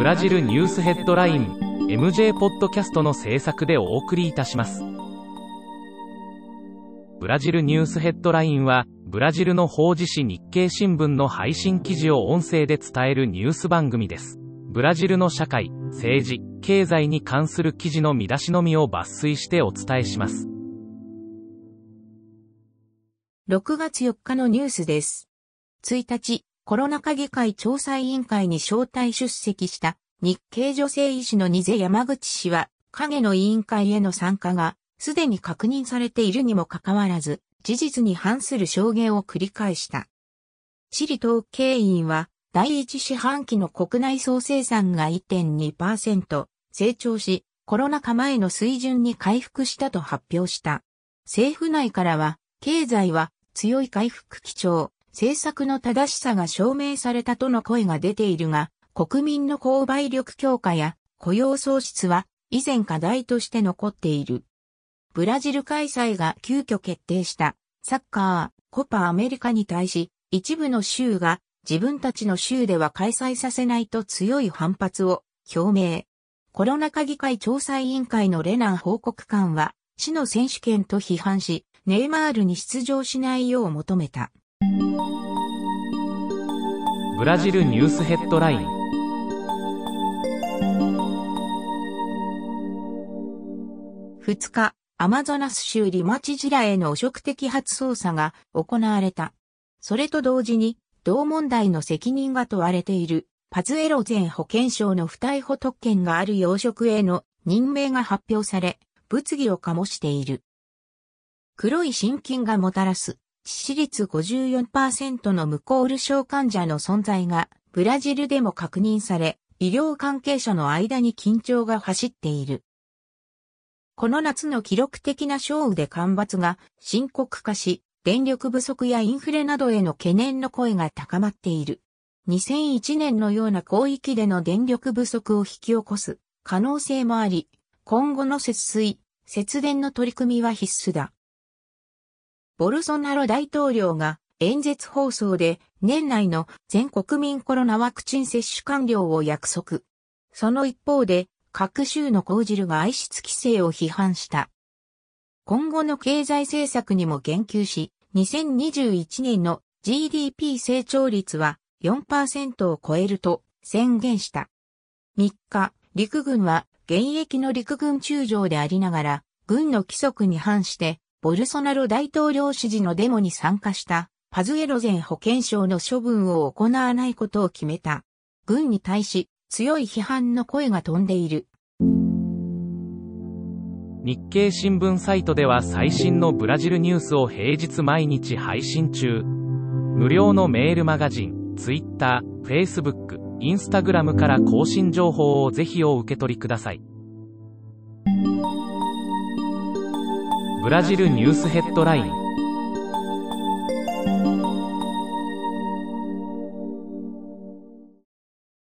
ブラジルニュースヘッドライン MJ ポッドキャストの制作でお送りいたします。ブラジルニュースヘッドラインは、ブラジルの法事紙日経新聞の配信記事を音声で伝えるニュース番組です。ブラジルの社会、政治、経済に関する記事の見出しのみを抜粋してお伝えします。6月4日のニュースです。1日、コロナ禍議会調査委員会に招待出席した日系女性医師のニゼ山口氏は、影の委員会への参加がすでに確認されているにもかかわらず、事実に反する証言を繰り返した。チリ統計員は、第一四半期の国内総生産が1.2%成長し、コロナ禍前の水準に回復したと発表した。政府内からは、経済は強い回復基調、政策の正しさが証明されたとの声が出ているが、国民の購買力強化や雇用創出は以前課題として残っている。ブラジル開催が急遽決定したサッカー、コパアメリカに対し、一部の州が自分たちの州では開催させないと強い反発を表明。コロナ禍議会調査委員会のレナン報告官は、市の選手権と批判し、ネイマールに出場しないよう求めた。ブラジルニュースヘッドライン2日、アマゾナス州リマチジラへの汚職摘発捜査が行われた。それと同時に、同問題の責任が問われているパズエロ前保健省の不逮捕特権がある要職への任命が発表され、物議を醸している。黒い心筋がもたらす致死率54%の無コール症患者の存在がブラジルでも確認され、医療関係者の間に緊張が走っている。この夏の記録的な少雨で干ばつが深刻化し、電力不足やインフレなどへの懸念の声が高まっている。2001年のような広域での電力不足を引き起こす可能性もあり、今後の節水、節電の取り組みは必須だ。ボルソナロ大統領が演説放送で年内の全国民コロナワクチン接種完了を約束。その一方で各州の講汁が愛出規制を批判した。今後の経済政策にも言及し、2021年の GDP 成長率は4%を超えると宣言した。3日、陸軍は現役の陸軍中将でありながら、軍の規則に反してボルソナロ大統領支持のデモに参加したパズエロゼン保健省の処分を行わないことを決めた。軍に対し強い批判の声が飛んでいる。日経新聞サイトでは最新のブラジルニュースを平日毎日配信中。無料のメールマガジン、Twitter、Facebook、Instagram から更新情報をぜひお受け取りください。ブラジルニュースヘッドライン。